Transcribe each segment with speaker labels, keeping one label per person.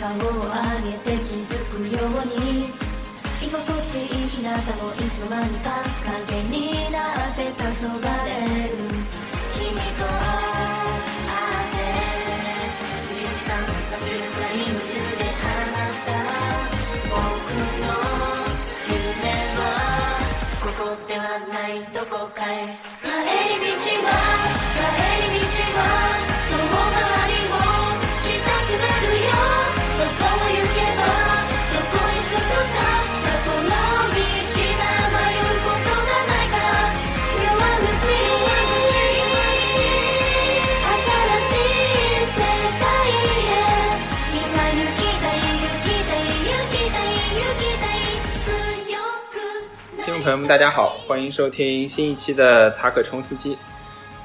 Speaker 1: 顔を上げて気づくように居心地いい日向もいつの間にか影になって黄昏れる。君と会って数時間忘れる。くらい夢中で話した僕の夢はここではないどこかへ帰り道は帰り道は
Speaker 2: 朋友们，大家好，欢迎收听新一期的塔可冲司机。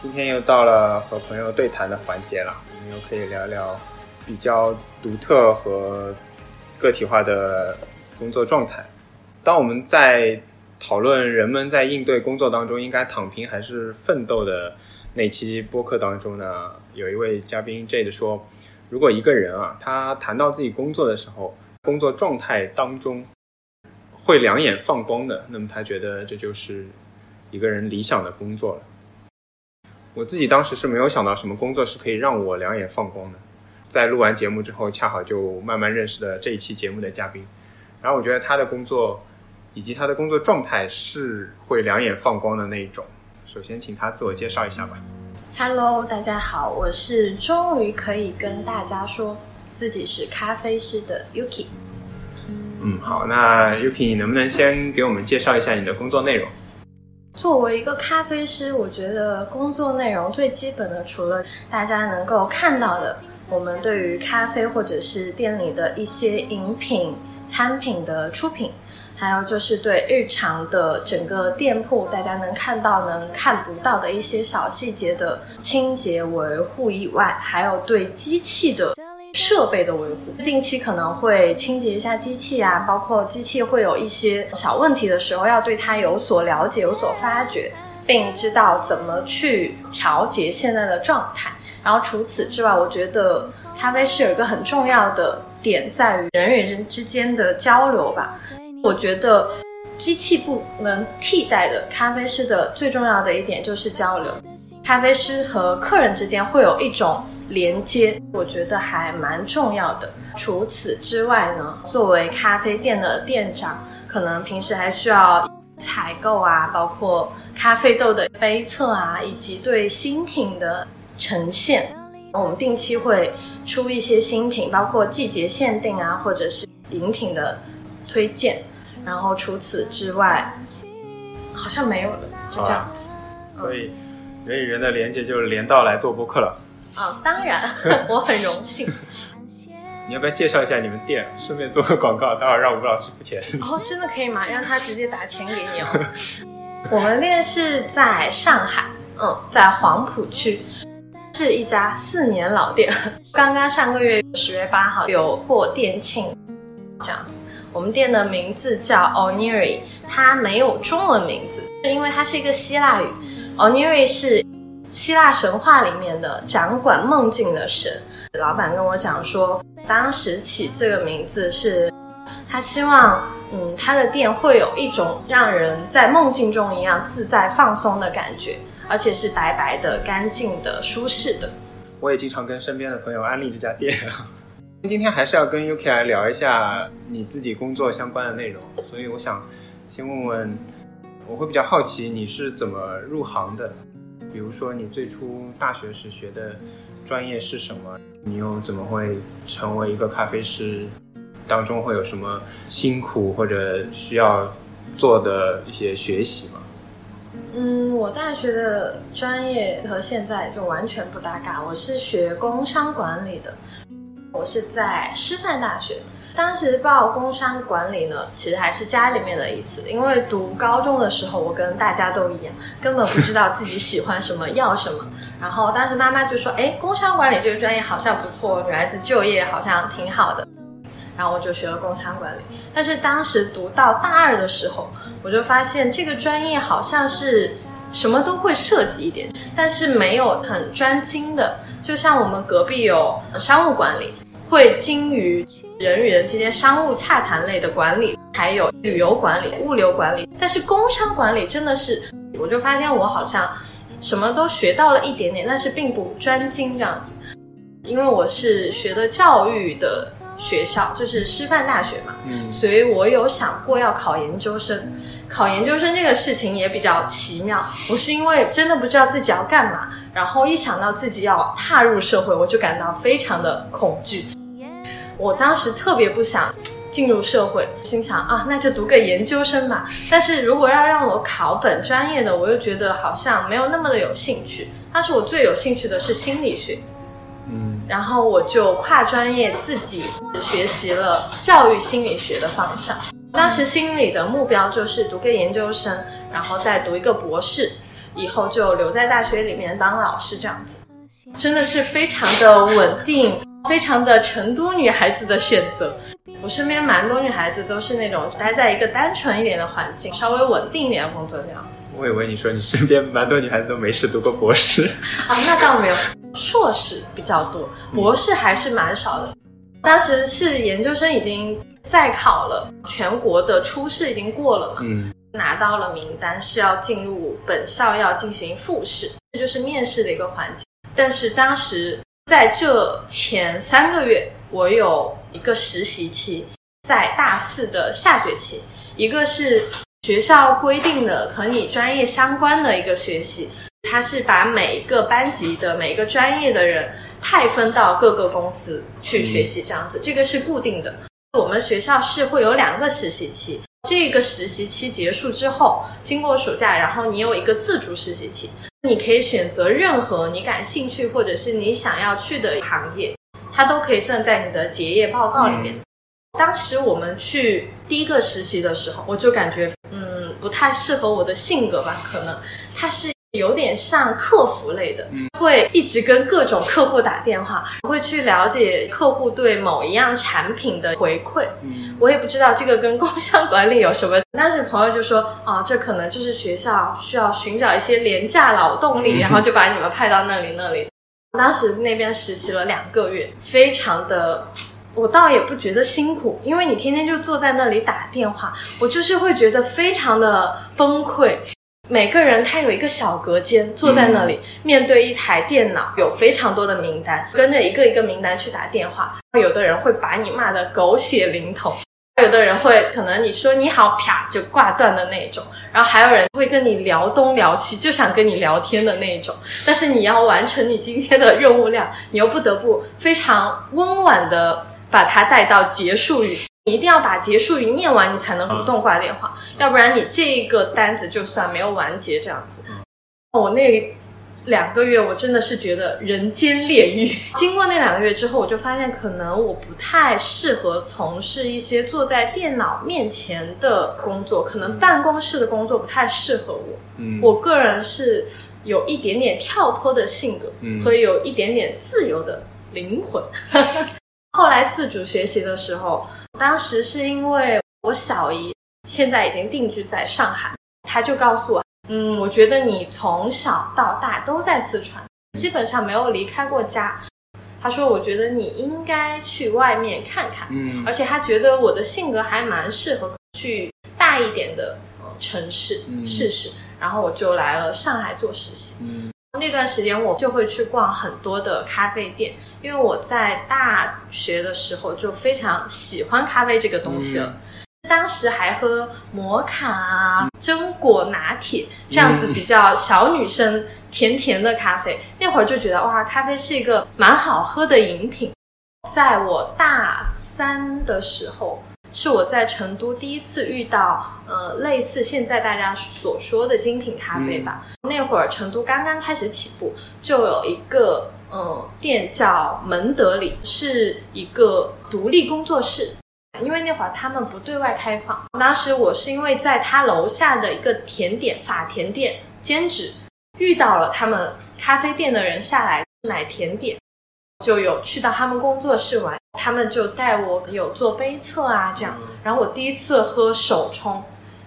Speaker 2: 今天又到了和朋友对谈的环节了，我们又可以聊聊比较独特和个体化的工作状态。当我们在讨论人们在应对工作当中应该躺平还是奋斗的那期播客当中呢，有一位嘉宾 Jade 说，如果一个人啊，他谈到自己工作的时候，工作状态当中会两眼放光的，那么他觉得这就是一个人理想的工作了。我自己当时是没有想到什么工作是可以让我两眼放光的。在录完节目之后，恰好就慢慢认识了这一期节目的嘉宾，然后我觉得他的工作以及他的工作状态是会两眼放光的那一种。首先，请他自我介绍一下吧。
Speaker 3: Hello，大家好，我是终于可以跟大家说自己是咖啡师的 Yuki。
Speaker 2: 嗯，好，那 Yuki，你能不能先给我们介绍一下你的工作内容？
Speaker 3: 作为一个咖啡师，我觉得工作内容最基本的，除了大家能够看到的，我们对于咖啡或者是店里的一些饮品、餐品的出品，还有就是对日常的整个店铺，大家能看到、能看不到的一些小细节的清洁维护以外，还有对机器的设备的维护，定期可能会清洁一下机器啊，包括机器会有一些小问题的时候，要对它有所了解、有所发掘，并知道怎么去调节现在的状态。然后除此之外，我觉得咖啡师有一个很重要的点在于人与人之间的交流吧。我觉得机器不能替代的咖啡师的最重要的一点就是交流。咖啡师和客人之间会有一种连接，我觉得还蛮重要的。除此之外呢，作为咖啡店的店长，可能平时还需要采购啊，包括咖啡豆的杯测啊，以及对新品的呈现。我们定期会出一些新品，包括季节限定啊，或者是饮品的推荐。然后除此之外，好像没有了，就这样子。
Speaker 2: 所以人与人的连接就是连到来做播客了。
Speaker 3: 啊，当然，我很荣幸。
Speaker 2: 你要不要介绍一下你们店，顺便做个广告，待会儿让吴老师付钱。
Speaker 3: 哦，真的可以吗？让他直接打钱给你哦。我们店是在上海，嗯，在黄浦区，是一家四年老店。刚刚上个月十月八号有过店庆，这样子。我们店的名字叫 Oniri，它没有中文名字，因为它是一个希腊语。Oniri 是希腊神话里面的掌管梦境的神。老板跟我讲说，当时起这个名字是，他希望，嗯，他的店会有一种让人在梦境中一样自在放松的感觉，而且是白白的、干净的、舒适的。
Speaker 2: 我也经常跟身边的朋友安利这家店。今天还是要跟 UK 来聊一下你自己工作相关的内容，所以我想先问问，我会比较好奇你是怎么入行的，比如说你最初大学时学的专业是什么，你又怎么会成为一个咖啡师，当中会有什么辛苦或者需要做的一些学习吗？
Speaker 3: 嗯，我大学的专业和现在就完全不搭嘎，我是学工商管理的。我是在师范大学，当时报工商管理呢，其实还是家里面的意思。因为读高中的时候，我跟大家都一样，根本不知道自己喜欢什么，要什么。然后当时妈妈就说：“哎，工商管理这个专业好像不错，女孩子就业好像挺好的。”然后我就学了工商管理。但是当时读到大二的时候，我就发现这个专业好像是什么都会涉及一点，但是没有很专精的。就像我们隔壁有商务管理。会精于人与人之间商务洽谈类的管理，还有旅游管理、物流管理。但是工商管理真的是，我就发现我好像什么都学到了一点点，但是并不专精这样子。因为我是学的教育的学校，就是师范大学嘛，
Speaker 2: 嗯
Speaker 3: 所以我有想过要考研究生。考研究生这个事情也比较奇妙，我是因为真的不知道自己要干嘛，然后一想到自己要踏入社会，我就感到非常的恐惧。我当时特别不想进入社会，心想啊，那就读个研究生吧。但是如果要让我考本专业的，我又觉得好像没有那么的有兴趣。当时我最有兴趣的是心理学，
Speaker 2: 嗯
Speaker 3: 然后我就跨专业自己学习了教育心理学的方向。当时心里的目标就是读个研究生，然后再读一个博士，以后就留在大学里面当老师这样子。真的是非常的稳定，非常的成都女孩子的选择。我身边蛮多女孩子都是那种待在一个单纯一点的环境，稍微稳定一点的工作这样子。
Speaker 2: 我以为你说你身边蛮多女孩子都没事读过博士。
Speaker 3: 啊，那倒没有，硕士比较多，博士还是蛮少的。当时是研究生已经在考了，全国的初试已经过了嘛，
Speaker 2: 嗯
Speaker 3: 拿到了名单是要进入本校要进行复试，这就是面试的一个环节。但是当时在这前三个月，我有一个实习期，在大四的下学期，一个是学校规定的和你专业相关的一个学习，它是把每一个班级的每一个专业的人派分到各个公司去学习，这样子，这个是固定的。我们学校是会有两个实习期，这个实习期结束之后，经过暑假，然后你有一个自主实习期，你可以选择任何你感兴趣或者是你想要去的行业，它都可以算在你的结业报告里面。当时我们去第一个实习的时候，我就感觉，嗯，不太适合我的性格吧，可能它是有点像客服类的，会一直跟各种客户打电话，会去了解客户对某一样产品的回馈。
Speaker 2: 嗯
Speaker 3: 我也不知道这个跟工商管理有什么。当时朋友就说，啊，这可能就是学校需要寻找一些廉价劳动力，然后就把你们派到那里那里。当时那边实习了两个月，非常的。我倒也不觉得辛苦，因为你天天就坐在那里打电话，我就是会觉得非常的崩溃。每个人他有一个小隔间，坐在那里、面对一台电脑，有非常多的名单，跟着一个一个名单去打电话。有的人会把你骂得狗血淋头，有的人会可能你说你好，啪就挂断的那种，然后还有人会跟你聊东聊西，就想跟你聊天的那种。但是你要完成你今天的任务量，你又不得不非常温婉的把它带到结束语。你一定要把结束语念完，你才能主动挂电话，要不然你这个单子就算没有完结这样子。我那两个月，我真的是觉得人间炼狱。经过那两个月之后，我就发现可能我不太适合从事一些坐在电脑面前的工作，可能办公室的工作不太适合我。
Speaker 2: 嗯
Speaker 3: 我个人是有一点点跳脱的性格，
Speaker 2: 嗯
Speaker 3: 和有一点点自由的灵魂。后来自主学习的时候，当时是因为我小姨现在已经定居在上海，她就告诉我，嗯，我觉得你从小到大都在四川，基本上没有离开过家。她说，我觉得你应该去外面看看，
Speaker 2: 嗯
Speaker 3: 而且她觉得我的性格还蛮适合去大一点的呃城市
Speaker 2: 嗯
Speaker 3: 试试。然后我就来了上海做实习。
Speaker 2: 嗯
Speaker 3: 那段时间我就会去逛很多的咖啡店，因为我在大学的时候就非常喜欢咖啡这个东西了。当时还喝摩卡啊、榛果拿铁这样子比较小女生甜甜的咖啡，那会儿就觉得哇，咖啡是一个蛮好喝的饮品。在我大三的时候，是我在成都第一次遇到，呃，类似现在大家所说的精品咖啡吧。那会儿成都刚刚开始起步，就有一个呃店叫门德里，是一个独立工作室。因为那会儿他们不对外开放，当时我是因为在他楼下的一个甜点法甜店兼职，遇到了他们咖啡店的人下来买甜点，就有去到他们工作室玩，他们就带我有做杯测啊这样，然后我第一次喝手冲，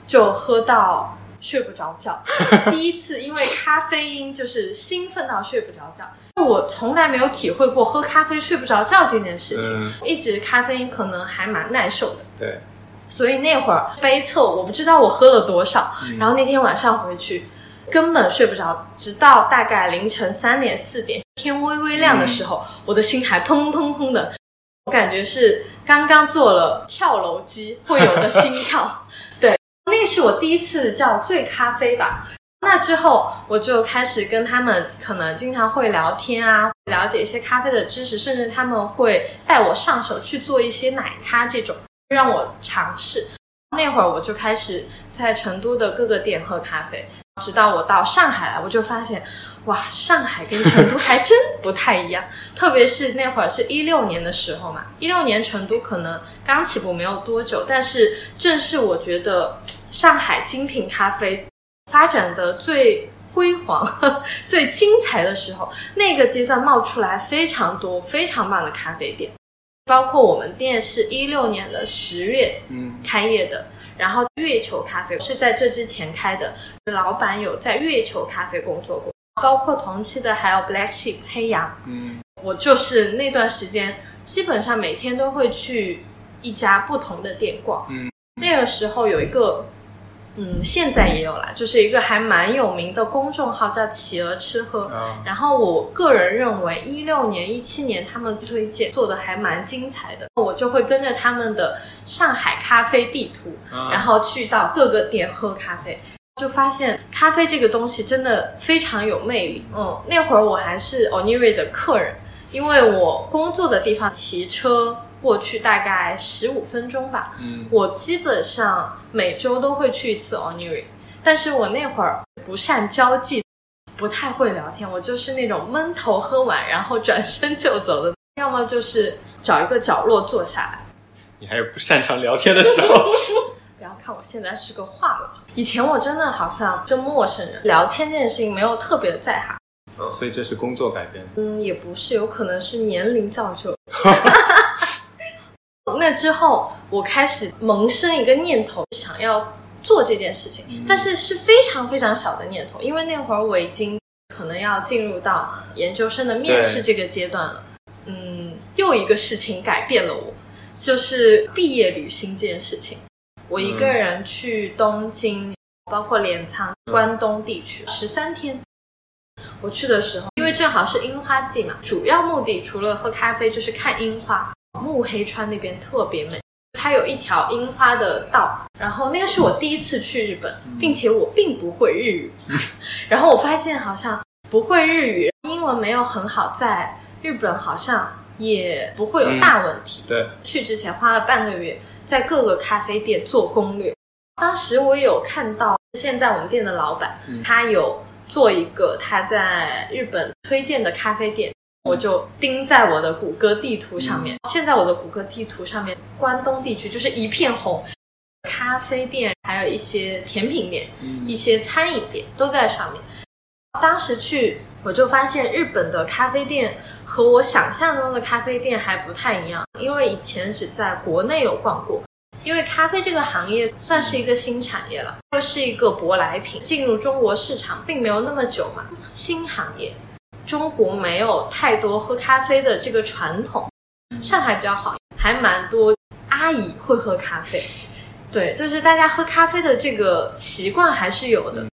Speaker 3: 就喝到睡不着觉，第一次因为咖啡因就是兴奋到睡不着觉。我从来没有体会过喝咖啡睡不着觉这件事情，
Speaker 2: 嗯
Speaker 3: 一直咖啡因可能还蛮耐受的。
Speaker 2: 对，
Speaker 3: 所以那会儿杯测，我不知道我喝了多少。
Speaker 2: 嗯
Speaker 3: 然后那天晚上回去，根本睡不着，直到大概凌晨三点四点，天微微亮的时候，我的心还砰砰砰的，我感觉是刚刚做了跳楼机会有的心跳。对，那是我第一次叫醉咖啡吧。那之后，我就开始跟他们可能经常会聊天啊，了解一些咖啡的知识，甚至他们会带我上手去做一些奶咖这种，让我尝试。那会儿我就开始在成都的各个店喝咖啡，直到我到上海来，我就发现，哇，上海跟成都还真不太一样。特别是那会儿是一六年的时候嘛，一六年成都可能刚起步没有多久，但是正是我觉得上海精品咖啡发展的最辉煌、最精彩的时候，那个阶段冒出来非常多非常棒的咖啡店。包括我们店是一六年的十月
Speaker 2: 嗯
Speaker 3: 开业的，然后月球咖啡是在这之前开的，老板有在月球咖啡工作过，包括同期的还有 Black Sheep 黑羊，
Speaker 2: 嗯
Speaker 3: 我就是那段时间基本上每天都会去一家不同的店逛。
Speaker 2: 嗯，
Speaker 3: 那个时候有一个，嗯，现在也有啦，就是一个还蛮有名的公众号叫企鹅吃喝。
Speaker 2: 啊
Speaker 3: 然后我个人认为，一六年、一七年他们推荐做的还蛮精彩的，我就会跟着他们的上海咖啡地图，
Speaker 2: 啊
Speaker 3: 然后去到各个店喝咖啡，就发现咖啡这个东西真的非常有魅力。嗯，那会儿我还是 Oniri 的客人，因为我工作的地方骑车过去大概十五分钟吧。
Speaker 2: 嗯
Speaker 3: 我基本上每周都会去一次 Oniri，但是我那会儿不善交际，不太会聊天，我就是那种闷头喝完然后转身就走的，要么就是找一个角落坐下来。
Speaker 2: 你还有不擅长聊天的时候，
Speaker 3: 不要看我现在是个话痨，以前我真的好像跟陌生人聊天这件事情没有特别的在行。
Speaker 2: 所以这是工作改变。
Speaker 3: 嗯，也不是，有可能是年龄造就。那之后，我开始萌生一个念头，想要做这件事情，但是是非常非常小的念头，因为那会儿我已经可能要进入到研究生的面试这个阶段了。嗯，又一个事情改变了我，就是毕业旅行这件事情。我一个人去东京，包括镰仓、关东地区十三天。我去的时候，因为正好是樱花季嘛，主要目的除了喝咖啡就是看樱花。木黑川那边特别美，它有一条樱花的道，然后那个是我第一次去日本，并且我并不会日语，然后我发现好像不会日语，英文没有很好，在日本好像也不会有大问题。
Speaker 2: 对，
Speaker 3: 去之前花了半个月在各个咖啡店做攻略。当时我有看到，现在我们店的老板、
Speaker 2: 嗯
Speaker 3: 他有做一个他在日本推荐的咖啡店，我就盯在我的谷歌地图上面。现在我的谷歌地图上面，关东地区就是一片红，咖啡店还有一些甜品店、
Speaker 2: 嗯
Speaker 3: 一些餐饮店都在上面。当时去，我就发现日本的咖啡店和我想象中的咖啡店还不太一样，因为以前只在国内有逛过。因为咖啡这个行业算是一个新产业了，又是一个舶来品，进入中国市场并没有那么久嘛，新行业，中国没有太多喝咖啡的这个传统，上海比较好，还蛮多阿姨会喝咖啡，对，就是大家喝咖啡的这个习惯还是有的。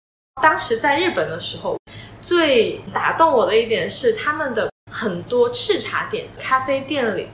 Speaker 3: 当时在日本的时候，最打动我的一点是他们的很多赤茶店、咖啡店里，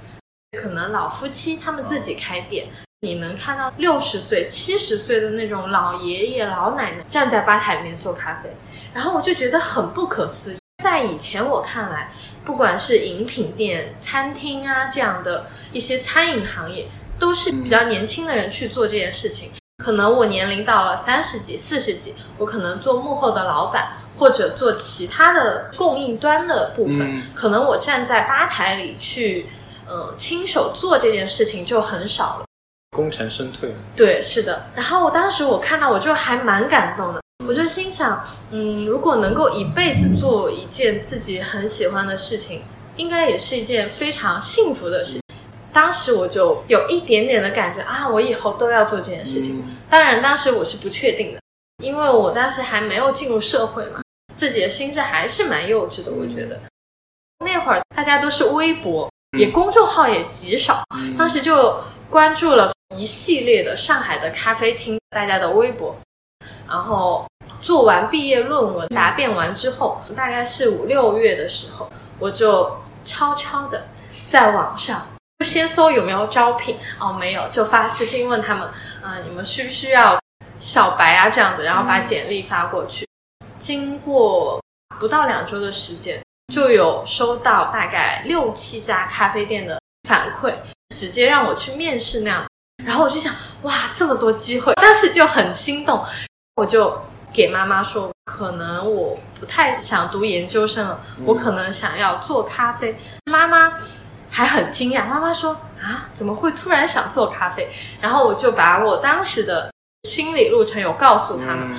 Speaker 3: 可能老夫妻他们自己开店，你能看到六十岁、七十岁的那种老爷爷、老奶奶站在吧台里面做咖啡，然后我就觉得很不可思议。在以前我看来，不管是饮品店、餐厅啊这样的一些餐饮行业，都是比较年轻的人去做这件事情。可能我年龄到了三十几、四十几，我可能做幕后的老板，或者做其他的供应端的部分。
Speaker 2: 嗯
Speaker 3: 可能我站在吧台里去，呃，亲手做这件事情就很少了。
Speaker 2: 功成身退。
Speaker 3: 对，是的。然后我当时我看到我就还蛮感动的，我就心想，嗯，如果能够一辈子做一件自己很喜欢的事情，应该也是一件非常幸福的事情。当时我就有一点点的感觉啊，我以后都要做这件事情。
Speaker 2: 嗯
Speaker 3: 当然，当时我是不确定的。因为我当时还没有进入社会嘛，自己的心智还是蛮幼稚的。我觉得那会儿大家都是微博，也公众号也极少，当时就关注了一系列的上海的咖啡厅大家的微博，然后做完毕业论文答辩完之后，大概是五六月的时候，我就悄悄的在网上。就先搜有没有招聘哦，没有就发私信问他们，啊，你们需不需要小白啊这样子，然后把简历发过去。经过不到两周的时间，就有收到大概六七家咖啡店的反馈，直接让我去面试那样。然后我就想，哇，这么多机会，当时就很心动，我就给妈妈说，可能我不太想读研究生了，我可能想要做咖啡。妈妈。还很惊讶，妈妈说啊，怎么会突然想做咖啡？然后我就把我当时的心理路程有告诉他们，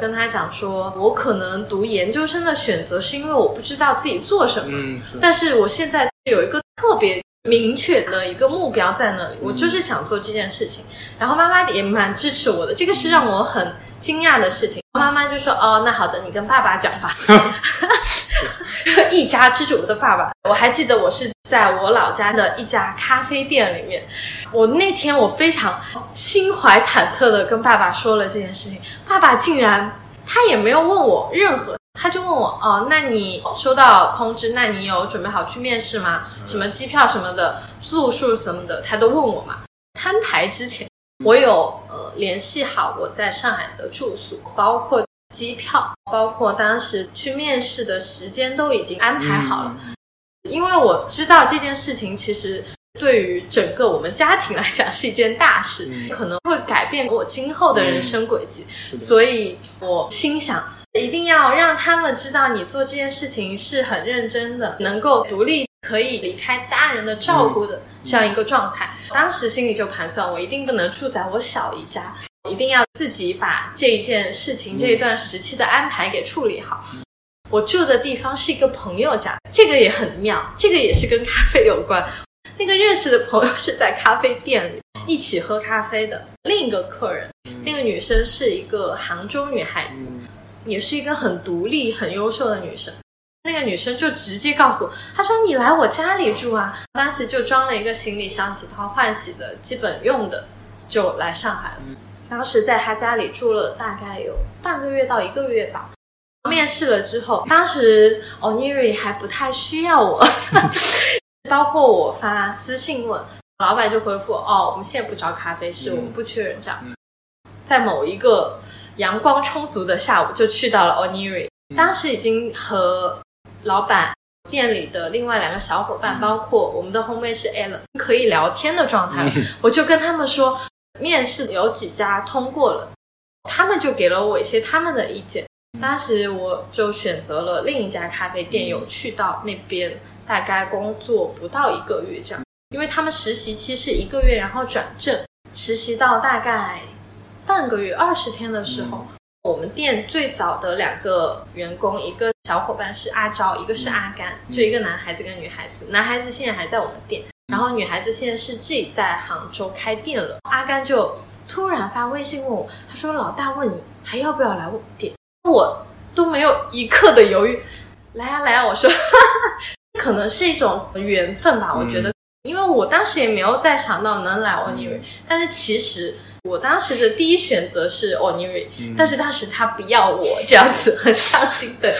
Speaker 3: 跟他讲说，我可能读研究生的选择是因为我不知道自己做什么，但是我现在有一个特别明确的一个目标在那里，我就是想做这件事情。然后妈妈也蛮支持我的，这个是让我很惊讶的事情。妈妈就说，哦，那好的，你跟爸爸讲吧。一家之主的爸爸，我还记得我是在我老家的一家咖啡店里面。我那天我非常心怀忐忑的跟爸爸说了这件事情，爸爸竟然他也没有问我任何，他就问我哦，那你收到通知，那你有准备好去面试吗？什么机票什么的，住宿什么的，他都问我嘛。摊牌之前，我有呃联系好我在上海的住宿，包括。机票，包括当时去面试的时间都已经安排好了，因为我知道这件事情其实对于整个我们家庭来讲是一件大事，可能会改变我今后的人生轨迹，所以我心想一定要让他们知道你做这件事情是很认真的，能够独立可以离开家人的照顾的这样一个状态。当时心里就盘算，我一定不能住在我小姨家。一定要自己把这一件事情、这一段时期的安排给处理好。我住的地方是一个朋友家，这个也很妙，这个也是跟咖啡有关。那个认识的朋友是在咖啡店里一起喝咖啡的另一个客人，那个女生是一个杭州女孩子，也是一个很独立、很优秀的女生。那个女生就直接告诉我，她说：“你来我家里住啊！”当时就装了一个行李箱、几套换洗的基本用的，就来上海了。当时在她家里住了大概有半个月到一个月吧。面试了之后，当时 Oniri 还不太需要我，包括我发私信问老板，就回复哦，我们现在不招咖啡师，我们不缺人。这样，在某一个阳光充足的下午，就去到了 Oniri。当时已经和老板店里的另外两个小伙伴，包括我们的烘焙师 Alan 可以聊天的状态，我就跟他们说。面试有几家通过了，他们就给了我一些他们的意见。当时我就选择了另一家咖啡店，有去到那边，大概工作不到一个月这样。因为他们实习期是一个月，然后转正，实习到大概半个月二十天的时候，我们店最早的两个员工，一个小伙伴是阿昭，一个是阿甘，就一个男孩子跟女孩子。男孩子现在还在我们店。然后女孩子现在是自己在杭州开店了。阿甘就突然发微信问我，他说：“老大问你还要不要来我店？”我都没有一刻的犹豫，来啊来啊！我说，可能是一种缘分吧。我觉得，因为我当时也没有再想到能来 Oniri，但是其实我当时的第一选择是 Oniri，但是当时他不要我，这样子很伤心的，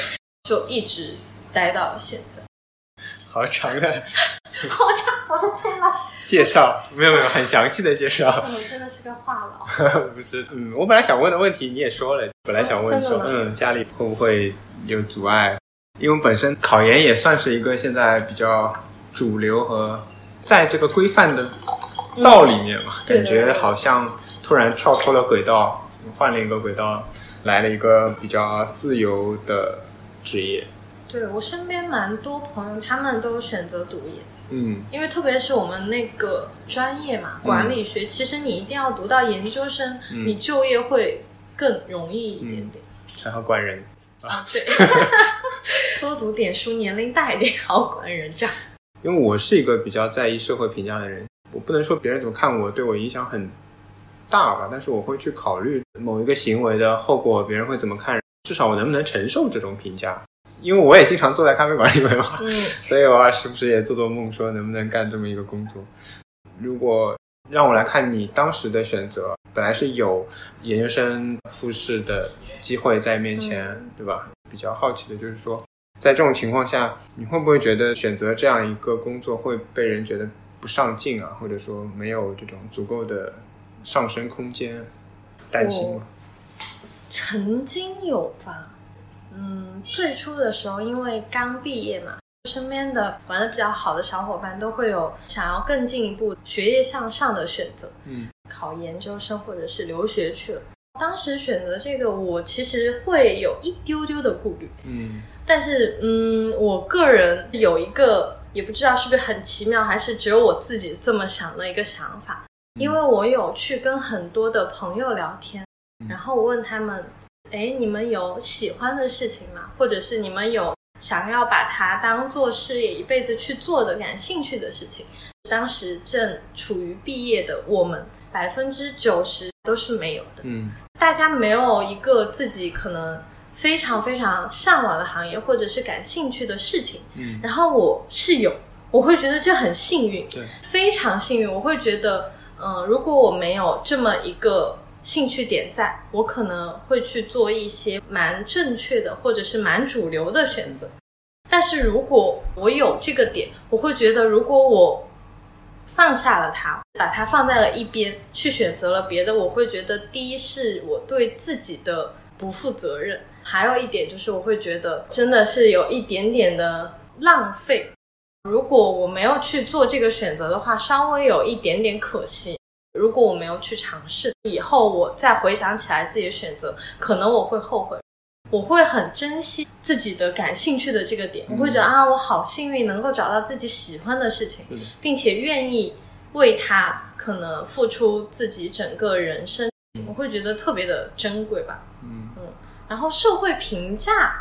Speaker 3: 就一直待到了现在。
Speaker 2: 好长的。
Speaker 3: 好长，我的天呐！
Speaker 2: 介绍没有没有很详细的介绍。
Speaker 3: 我真的是个话
Speaker 2: 痨。不是，嗯，我本来想问的问题你也说了，本来想问说，嗯，家里会不会有阻碍？因为本身考研也算是一个现在比较主流和在这个规范的道里面嘛，感觉好像突然跳出了轨道，换了一个轨道，来了一个比较自由的职业。
Speaker 3: 对我身边蛮多朋友，他们都选择读研，
Speaker 2: 嗯，
Speaker 3: 因为特别是我们那个专业嘛，管理学，其实你一定要读到研究生，你就业会更容易一点点，
Speaker 2: 还好管人。
Speaker 3: 啊，对，多读点书，年龄大一点好管人这样。
Speaker 2: 因为我是一个比较在意社会评价的人，我不能说别人怎么看我对我影响很大吧，但是我会去考虑某一个行为的后果，别人会怎么看，至少我能不能承受这种评价。因为我也经常坐在咖啡馆里面嘛，
Speaker 3: 嗯
Speaker 2: 所以我啊时不时也做做梦，说能不能干这么一个工作。如果让我来看你当时的选择，本来是有研究生复试的机会在面前，对吧？比较好奇的就是说，在这种情况下，你会不会觉得选择这样一个工作会被人觉得不上进啊，或者说没有这种足够的上升空间？担心吗？
Speaker 3: 曾经有吧，嗯，最初的时候因为刚毕业嘛，身边的玩的比较好的小伙伴都会有想要更进一步学业向上的选择，
Speaker 2: 嗯，
Speaker 3: 考研究生或者是留学去了。当时选择这个，我其实会有一丢丢的顾虑，
Speaker 2: 嗯
Speaker 3: 但是，嗯，我个人有一个也不知道是不是很奇妙，还是只有我自己这么想的一个想法。因为我有去跟很多的朋友聊天，然后我问他们，哎，你们有喜欢的事情吗？或者是你们有想要把它当做事业一辈子去做的感兴趣的事情？当时正处于毕业的我们，百分之九十都是没有的。
Speaker 2: 嗯
Speaker 3: 大家没有一个自己可能非常非常向往的行业，或者是感兴趣的事情。
Speaker 2: 嗯
Speaker 3: 然后我是有，我会觉得这很幸运，
Speaker 2: 对，
Speaker 3: 非常幸运。我会觉得，嗯、如果我没有这么一个兴趣点在，我可能会去做一些蛮正确的，或者是蛮主流的选择。但是如果我有这个点，我会觉得，如果我放下了它，把它放在了一边，去选择了别的，我会觉得第一是我对自己的不负责任，还有一点就是我会觉得真的是有一点点的浪费。如果我没有去做这个选择的话，稍微有一点点可惜。如果我没有去尝试，以后我再回想起来自己的选择，可能我会后悔。我会很珍惜自己的感兴趣的这个点，我会觉得啊，我好幸运能够找到自己喜欢的事情，并且愿意为它可能付出自己整个人生，我会觉得特别的珍贵吧。
Speaker 2: 嗯
Speaker 3: 然后社会评价，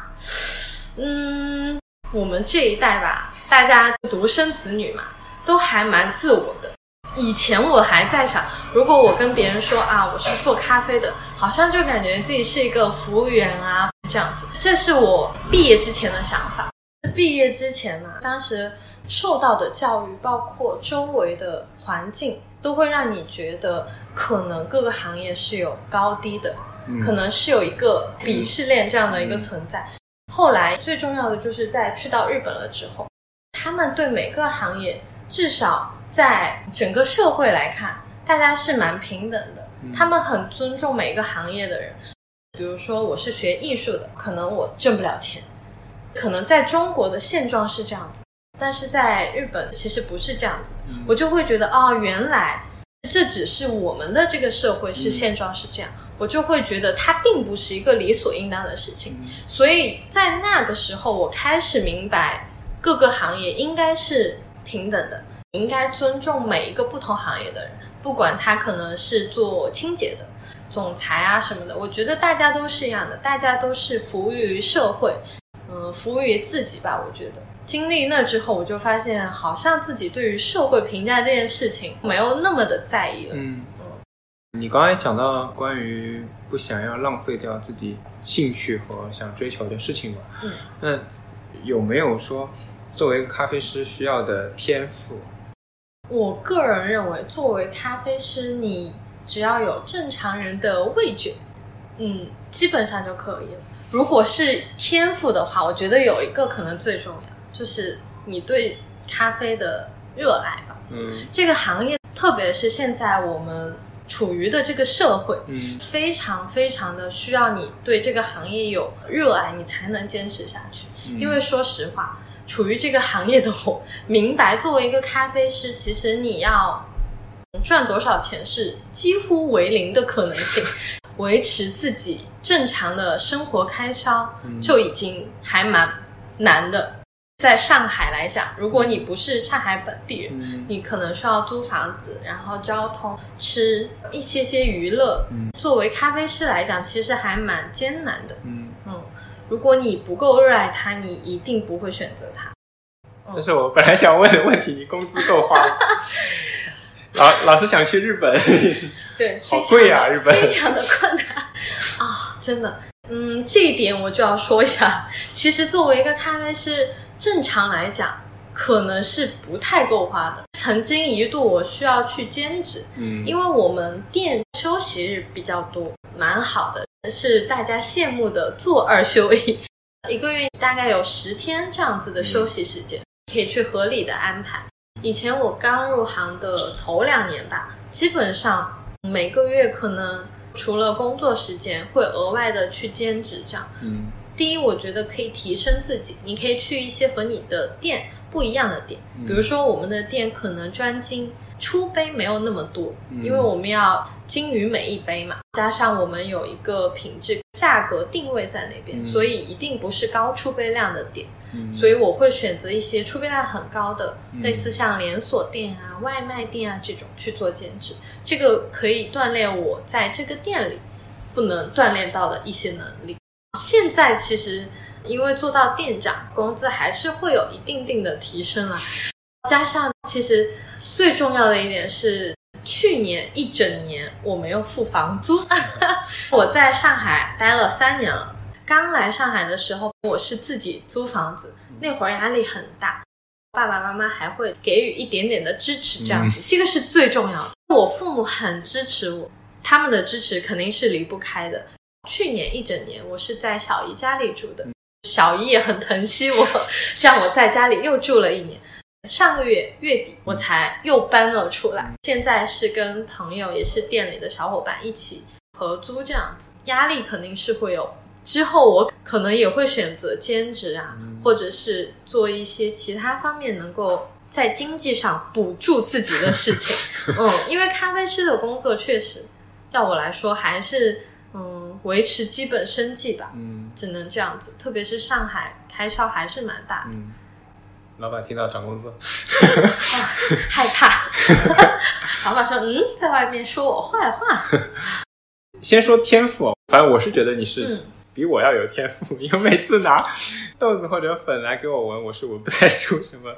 Speaker 3: 嗯，我们这一代吧，大家独生子女嘛，都还蛮自我的。以前我还在想，如果我跟别人说啊，我是做咖啡的，好像就感觉自己是一个服务员啊，这样子。这是我毕业之前的想法。毕业之前呢、当时受到的教育，包括周围的环境，都会让你觉得可能各个行业是有高低的，
Speaker 2: 嗯
Speaker 3: 可能是有一个鄙视链这样的一个存在。后来最重要的就是在去到日本了之后，他们对每个行业，至少在整个社会来看，大家是蛮平等的。他们很尊重每个行业的人。比如说，我是学艺术的，可能我挣不了钱，可能在中国的现状是这样子，但是在日本其实不是这样子。我就会觉得，哦，原来这只是我们的这个社会是现状是这样，我就会觉得它并不是一个理所应当的事情。所以在那个时候，我开始明白各个行业应该是平等的，应该尊重每一个不同行业的人，不管他可能是做清洁的。总裁啊什么的，我觉得大家都是一样的，大家都是服务于社会，嗯，服务于自己吧。我觉得经历那之后，我就发现好像自己对于社会评价这件事情没有那么的在意了。
Speaker 2: 嗯，你刚才讲到关于不想要浪费掉自己兴趣和想追求的事情嘛，
Speaker 3: 嗯，
Speaker 2: 那有没有说作为一个咖啡师需要的天赋？
Speaker 3: 我个人认为，作为咖啡师，你只要有正常人的味觉，嗯，基本上就可以了。如果是天赋的话，我觉得有一个可能最重要，就是你对咖啡的热爱吧。
Speaker 2: 嗯
Speaker 3: 这个行业，特别是现在我们处于的这个社会，
Speaker 2: 嗯
Speaker 3: 非常非常的需要你对这个行业有热爱，你才能坚持下去。
Speaker 2: 嗯
Speaker 3: 因为说实话，处于这个行业的我，明白作为一个咖啡师，其实你要赚多少钱是几乎为零的可能性，维持自己正常的生活开销
Speaker 2: 嗯
Speaker 3: 就已经还蛮难的。在上海来讲，如果你不是上海本地人，
Speaker 2: 嗯
Speaker 3: 你可能需要租房子，然后交通、吃一些些娱乐。
Speaker 2: 嗯
Speaker 3: 作为咖啡师来讲，其实还蛮艰难的。
Speaker 2: 嗯，
Speaker 3: 嗯，如果你不够热爱它，你一定不会选择它。
Speaker 2: 这是我本来想问的问题，你工资够花？老老是想去日本，
Speaker 3: 对，
Speaker 2: 好贵啊日本
Speaker 3: 非常的困难啊、真的。嗯，这一点我就要说一下。其实作为一个咖啡师，正常来讲，可能是不太够花的。曾经一度我需要去兼职，
Speaker 2: 嗯，
Speaker 3: 因为我们店休息日比较多，蛮好的，是大家羡慕的做二休一，一个月大概有十天这样子的休息时间，可以去合理的安排。以前我刚入行的头两年吧，基本上每个月可能除了工作时间，会额外的去兼职这样。
Speaker 2: 嗯
Speaker 3: 第一，我觉得可以提升自己，你可以去一些和你的店不一样的店，
Speaker 2: 嗯。
Speaker 3: 比如说我们的店可能专精出杯没有那么多，
Speaker 2: 嗯。
Speaker 3: 因为我们要精于每一杯嘛，加上我们有一个品质价格定位在那边，
Speaker 2: 嗯。
Speaker 3: 所以一定不是高出杯量的店，
Speaker 2: 嗯，
Speaker 3: 所以我会选择一些出杯量很高的，
Speaker 2: 嗯。
Speaker 3: 类似像连锁店啊、外卖店啊这种去做兼职，这个可以锻炼我在这个店里不能锻炼到的一些能力。现在其实因为做到店长，工资还是会有一定定的提升啊。加上其实最重要的一点是，去年一整年我没有付房租。我在上海待了三年了，刚来上海的时候我是自己租房子，那会儿压力很大。爸爸妈妈还会给予一点点的支持，这样子，这个是最重要的。我父母很支持我，他们的支持肯定是离不开的。去年一整年，我是在小姨家里住的，小姨也很疼惜我，让我在家里又住了一年。上个月月底我才又搬了出来，现在是跟朋友也是店里的小伙伴一起合租这样子，压力肯定是会有。之后我可能也会选择兼职啊，或者是做一些其他方面能够在经济上补助自己的事情。嗯，因为咖啡师的工作确实，要我来说还是嗯维持基本生计吧，
Speaker 2: 嗯
Speaker 3: 只能这样子。特别是上海开销还是蛮大的，
Speaker 2: 嗯，老板听到涨工资，
Speaker 3: 害怕。老板说：“嗯，在外面说我坏话。
Speaker 2: 先说天赋，反正我是觉得你是
Speaker 3: 嗯
Speaker 2: 比我要有天赋，因为每次拿豆子或者粉来给我闻，我是闻不太出什么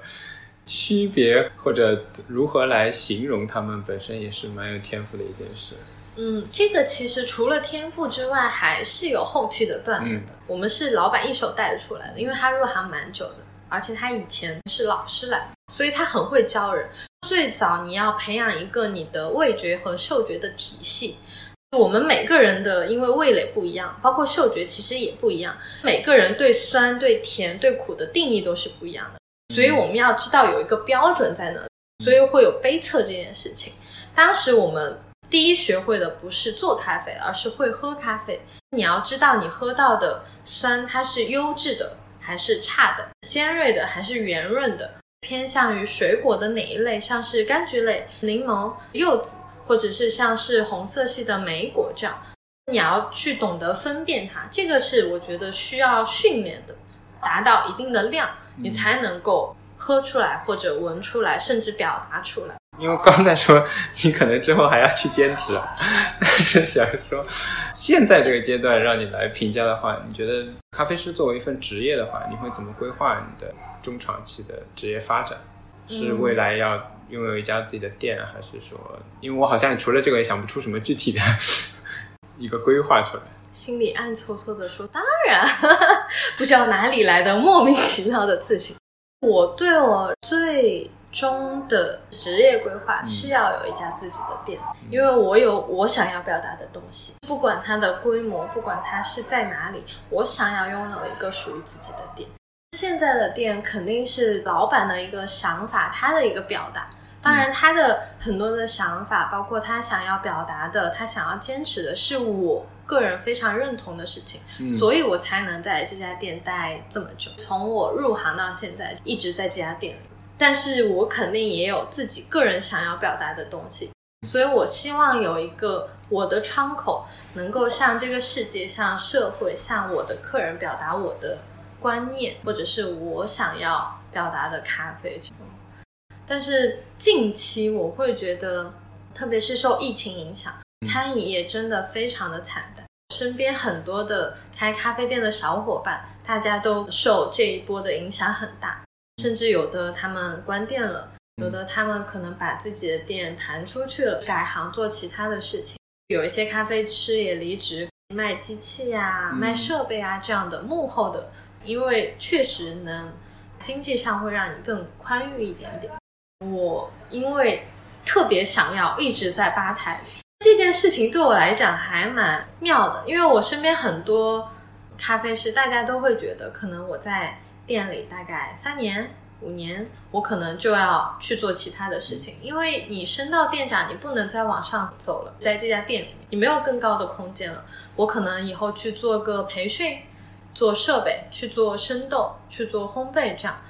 Speaker 2: 区别，或者如何来形容他们本身也是蛮有天赋的一件事。
Speaker 3: 嗯，这个其实除了天赋之外，还是有后期的锻炼的。我们是老板一手带出来的，因为他入行蛮久的，而且他以前是老师来的，所以他很会教人。最早你要培养一个你的味觉和嗅觉的体系。我们每个人的因为味蕾不一样，包括嗅觉其实也不一样，每个人对酸、对甜、对苦的定义都是不一样的，所以我们要知道有一个标准在那里，所以会有杯测这件事情。当时我们第一学会的不是做咖啡，而是会喝咖啡。你要知道你喝到的酸它是优质的还是差的，尖锐的还是圆润的，偏向于水果的哪一类，像是柑橘类、柠檬、柚子。或者是像是红色系的莓果这样，你要去懂得分辨它，这个是我觉得需要训练的，达到一定的量，你才能够喝出来或者闻出来，甚至表达出来。
Speaker 2: 因为刚才说你可能之后还要去兼职啊，但是想说现在这个阶段让你来评价的话，你觉得咖啡师作为一份职业的话，你会怎么规划你的中长期的职业发展？是未来要拥有一家自己的店，还是说，因为我好像除了这个也想不出什么具体的 一个规划出来。
Speaker 3: 心里暗搓搓的说：“当然，不知道哪里来的莫名其妙的自信。我对我最终的职业规划是要有一家自己的店，因为我有我想要表达的东西，不管它的规模，不管它是在哪里，我想要拥有一个属于自己的店。现在的店肯定是老板的一个想法，他的一个表达。”当然，他的很多的想法，包括他想要表达的，他想要坚持的，是我个人非常认同的事情，
Speaker 2: 嗯
Speaker 3: 所以我才能在这家店待这么久。从我入行到现在，一直在这家店里。但是我肯定也有自己个人想要表达的东西，所以我希望有一个我的窗口，能够向这个世界、向社会、向我的客人表达我的观念，或者是我想要表达的咖啡。但是近期我会觉得，特别是受疫情影响，餐饮业真的非常的惨淡。身边很多的开咖啡店的小伙伴，大家都受这一波的影响很大，甚至有的他们关店了，有的他们可能把自己的店盘出去了，改行做其他的事情。有一些咖啡师也离职，卖机器呀、卖设备啊这样的幕后的，因为确实能经济上会让你更宽裕一点点。我因为特别想要一直在吧台这件事情对我来讲还蛮妙的，因为我身边很多咖啡师，大家都会觉得可能我在店里大概三年。五年，我可能就要去做其他的事情，因为你升到店长，你不能再往上走了，在这家店里面，你没有更高的空间了。我可能以后去做个培训，做设备，去做生豆，去做烘焙，这样。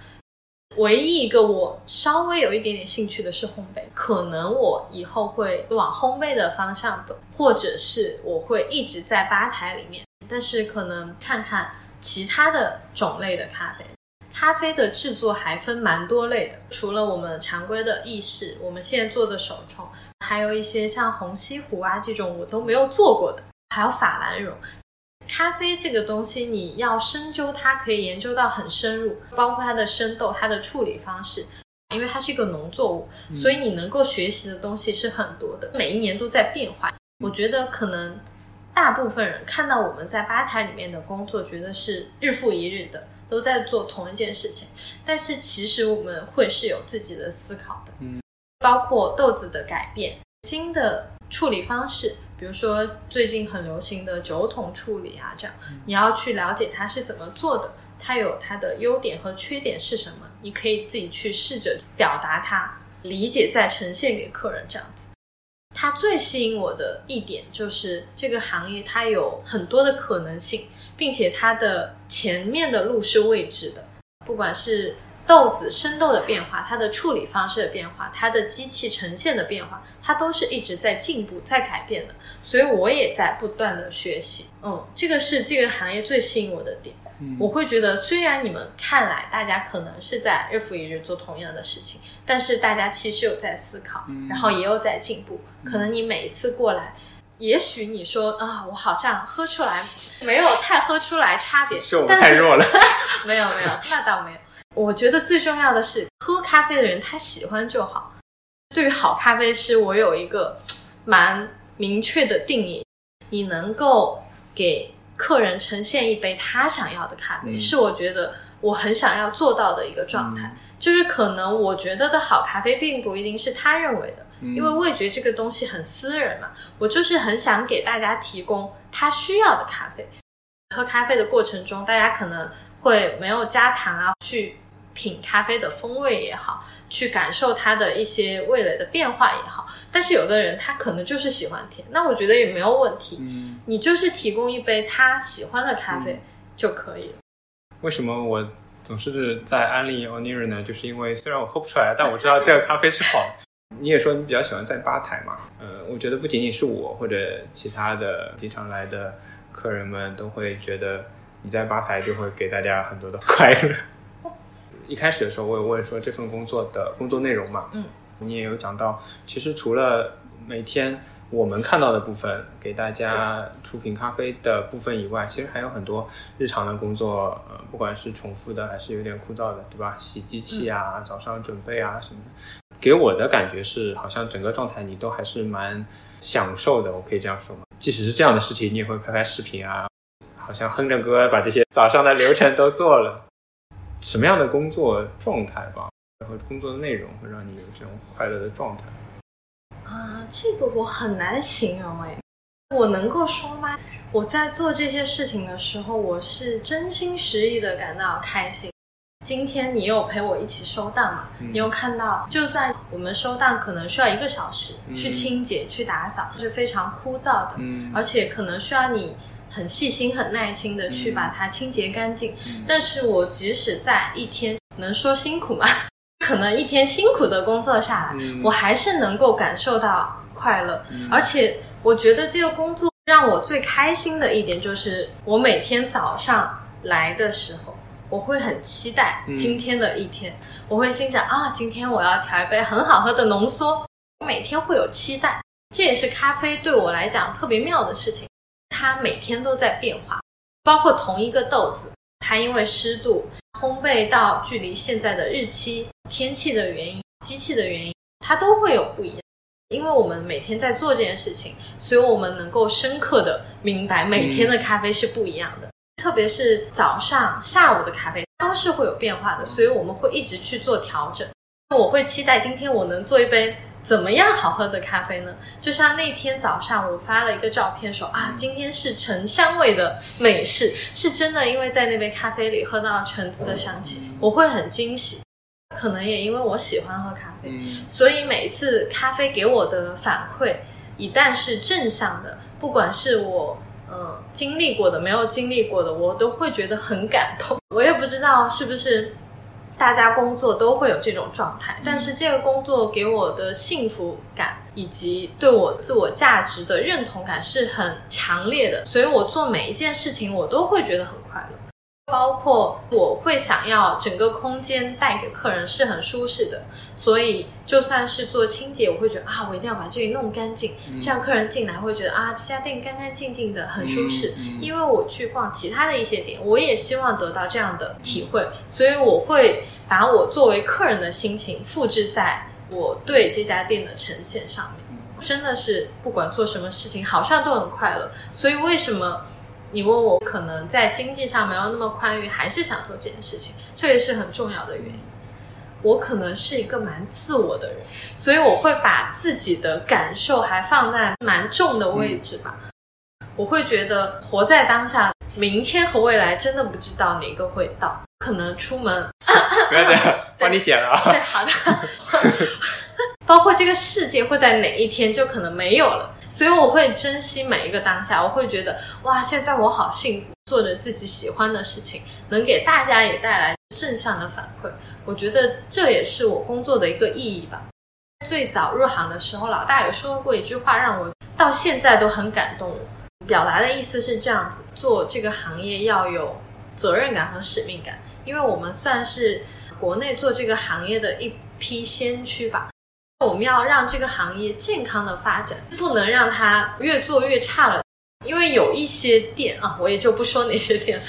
Speaker 3: 唯一一个我稍微有一点点兴趣的是烘焙，可能我以后会往烘焙的方向走，或者是我会一直在吧台里面，但是可能看看其他的种类的咖啡。咖啡的制作还分蛮多类的，除了我们常规的意式，我们现在做的手冲，还有一些像虹吸壶啊这种我都没有做过的，还有法兰绒。咖啡这个东西，你要深究它，可以研究到很深入，包括它的生豆、它的处理方式，因为它是一个农作物，所以你能够学习的东西是很多的，每一年都在变化。我觉得可能大部分人看到我们在吧台里面的工作，觉得是日复一日的。都在做同一件事情，但是其实我们会是有自己的思考的，
Speaker 2: 嗯，
Speaker 3: 包括豆子的改变、新的处理方式，比如说最近很流行的酒桶处理啊，这样你要去了解它是怎么做的，它有它的优点和缺点是什么，你可以自己去试着表达它，理解再呈现给客人这样子。它最吸引我的一点就是这个行业它有很多的可能性。并且它的前面的路是未知的，不管是豆子生豆的变化，它的处理方式的变化，它的机器呈现的变化，它都是一直在进步、在改变的。所以我也在不断的学习。嗯，这个是这个行业最吸引我的点。我会觉得，虽然你们看来大家可能是在日复一日做同样的事情，但是大家其实有在思考，然后也有在进步。可能你每一次过来。也许你说啊，我好像喝出来没有太喝出来差别，
Speaker 2: 是我们太弱了。
Speaker 3: 没有没有，那倒没有。我觉得最重要的是喝咖啡的人他喜欢就好。对于好咖啡师，我有一个 蛮明确的定义：你能够给客人呈现一杯他想要的咖啡，是我觉得我很想要做到的一个状态。就是可能我觉得的好咖啡，并不一定是他认为的。因为味觉这个东西很私人嘛，我就是很想给大家提供他需要的咖啡。喝咖啡的过程中，大家可能会没有加糖啊，去品咖啡的风味也好，去感受它的一些味蕾的变化也好。但是有的人他可能就是喜欢甜，那我觉得也没有问题。嗯，你就是提供一杯他喜欢的咖啡就可以了。
Speaker 2: 为什么我总是在安利 Onir 呢？就是因为虽然我喝不出来，但我知道这个咖啡是好。你也说你比较喜欢在吧台嘛？呃，我觉得不仅仅是我或者其他的经常来的客人们都会觉得你在吧台就会给大家很多的 快乐。一开始的时候我有问说这份工作的工作内容嘛？
Speaker 3: 嗯，
Speaker 2: 你也有讲到，其实除了每天我们看到的部分给大家出品咖啡的部分以外，其实还有很多日常的工作，呃，不管是重复的还是有点枯燥的，对吧？洗机器啊，早上准备啊什么的。给我的感觉是，好像整个状态你都还是蛮享受的，我可以这样说吗？即使是这样的事情，你也会拍拍视频啊，好像哼着歌把这些早上的流程都做了。什么样的工作状态吧，然后工作的内容会让你有这种快乐的状态？
Speaker 3: 啊，这个我很难形容哎，我能够说吗？我在做这些事情的时候，我是真心实意的感到开心。今天你有陪我一起收档嘛？你有看到，就算我们收档可能需要一个小时去清洁、去打扫，是非常枯燥的，而且可能需要你很细心、很耐心的去把它清洁干净。但是我即使在一天能说辛苦吗？可能一天辛苦的工作下来，我还是能够感受到快乐。而且我觉得这个工作让我最开心的一点就是，我每天早上来的时候。我会很期待今天的一天，我会心想啊，今天我要调一杯很好喝的浓缩。我每天会有期待，这也是咖啡对我来讲特别妙的事情，它每天都在变化。包括同一个豆子，它因为湿度、烘焙到距离现在的日期、天气的原因，机器的原因，它都会有不一样。因为我们每天在做这件事情，所以我们能够深刻的明白每天的咖啡是不一样的，特别是早上、下午的咖啡都是会有变化的，所以我们会一直去做调整。我会期待今天我能做一杯怎么样好喝的咖啡呢？就像那天早上我发了一个照片说啊，今天是橙香味的美式，是真的，因为在那杯咖啡里喝到橙子的香气，我会很惊喜。可能也因为我喜欢喝咖啡，所以每一次咖啡给我的反馈，一旦是正向的，不管是我嗯经历过的，没有经历过的，我都会觉得很感动。我也不知道是不是大家工作都会有这种状态，但是这个工作给我的幸福感以及对我自我价值的认同感是很强烈的，所以我做每一件事情，我都会觉得很。包括我会想要整个空间带给客人是很舒适的，所以就算是做清洁，我会觉得啊，我一定要把这里弄干净，这样客人进来会觉得啊，这家店干干净净的，很舒适。因为我去逛其他的一些店，我也希望得到这样的体会，所以我会把我作为客人的心情复制在我对这家店的呈现上面。真的是不管做什么事情，好像都很快乐。所以为什么？你问我可能在经济上没有那么宽裕，还是想做这件事情，这也是很重要的原因。我可能是一个蛮自我的人，所以我会把自己的感受还放在蛮重的位置吧。我会觉得活在当下，明天和未来真的不知道哪个会到，可能出门
Speaker 2: 不要这样，帮你剪了啊。
Speaker 3: 对，好的。包括这个世界会在哪一天就可能没有了。所以我会珍惜每一个当下，我会觉得哇，现在我好幸福，做着自己喜欢的事情，能给大家也带来正向的反馈。我觉得这也是我工作的一个意义吧。最早入行的时候，老大有说过一句话，让我到现在都很感动。表达的意思是这样子：做这个行业要有责任感和使命感，因为我们算是国内做这个行业的一批先驱吧。我们要让这个行业健康的发展，不能让它越做越差了。因为有一些店啊，我也就不说哪些店，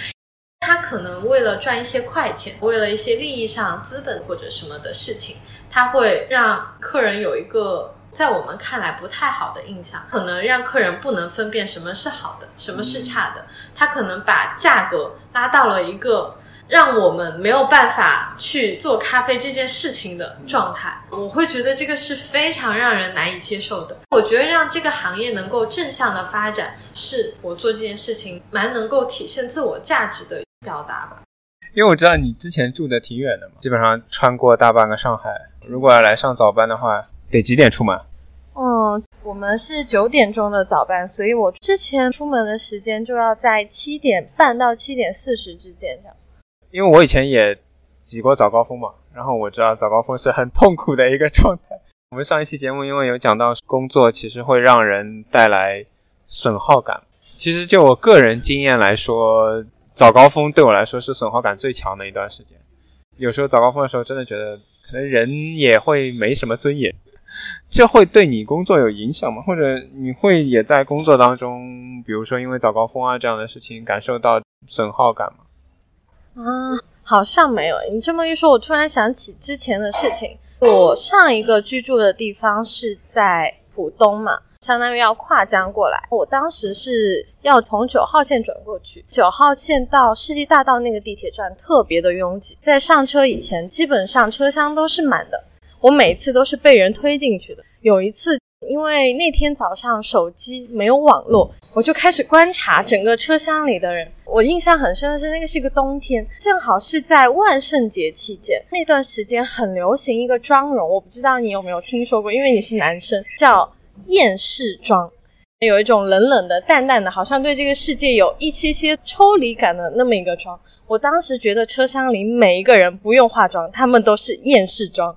Speaker 3: 他可能为了赚一些快钱，为了一些利益上资本或者什么的事情，他会让客人有一个在我们看来不太好的印象，可能让客人不能分辨什么是好的，什么是差的。他可能把价格拉到了一个。让我们没有办法去做咖啡这件事情的状态，我会觉得这个是非常让人难以接受的。我觉得让这个行业能够正向的发展，是我做这件事情蛮能够体现自我价值的表达吧。
Speaker 2: 因为我知道你之前住的挺远的嘛，基本上穿过大半个上海。如果要来上早班的话，得几点出门？
Speaker 3: 嗯，我们是九点钟的早班，所以我之前出门的时间就要在七点半到七点四十之间这样。
Speaker 2: 因为我以前也挤过早高峰嘛，然后我知道早高峰是很痛苦的一个状态。我们上一期节目因为有讲到工作其实会让人带来损耗感，其实就我个人经验来说，早高峰对我来说是损耗感最强的一段时间。有时候早高峰的时候真的觉得可能人也会没什么尊严，这会对你工作有影响吗？或者你会也在工作当中，比如说因为早高峰啊这样的事情感受到损耗感吗？
Speaker 3: 啊，好像没有。你这么一说，我突然想起之前的事情。我上一个居住的地方是在浦东嘛，相当于要跨江过来。我当时是要从九号线转过去，九号线到世纪大道那个地铁站特别的拥挤，在上车以前，基本上车厢都是满的。我每次都是被人推进去的。有一次。因为那天早上手机没有网络，我就开始观察整个车厢里的人。我印象很深的是，那个是一个冬天，正好是在万圣节期间，那段时间很流行一个妆容，我不知道你有没有听说过，因为你是男生，叫厌世妆，有一种冷冷的、淡淡的，好像对这个世界有一些些抽离感的那么一个妆。我当时觉得车厢里每一个人不用化妆，他们都是厌世妆，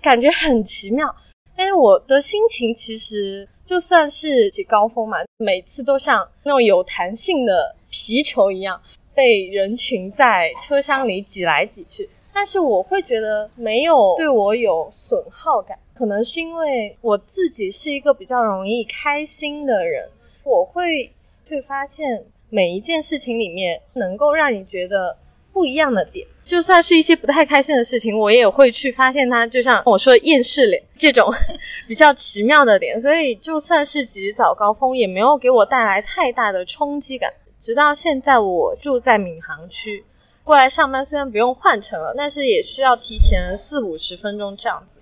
Speaker 3: 感觉很奇妙。但是我的心情其实就算是起高峰嘛，每次都像那种有弹性的皮球一样，被人群在车厢里挤来挤去。但是我会觉得没有对我有损耗感，可能是因为我自己是一个比较容易开心的人，我会去发现每一件事情里面能够让你觉得不一样的点。就算是一些不太开心的事情，我也会去发现它，就像我说的厌世脸这种 比较奇妙的点。所以就算是几日早高峰，也没有给我带来太大的冲击感。直到现在，我住在闵行区，过来上班虽然不用换乘了，但是也需要提前四五十分钟这样子。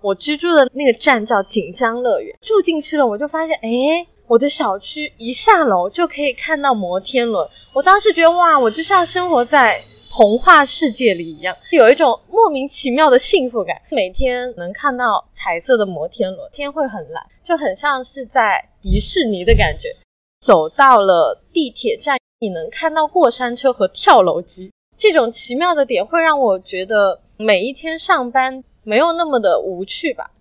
Speaker 3: 我居住的那个站叫锦江乐园，住进去了我就发现，哎，我的小区一下楼就可以看到摩天轮。我当时觉得，哇，我就像生活在。童话世界里一样，有一种莫名其妙的幸福感。每天能看到彩色的摩天轮，天会很蓝，就很像是在迪士尼的感觉。走到了地铁站，你能看到过山车和跳楼机，这种奇妙的点会让我觉得每一天上班没有那么的无趣吧。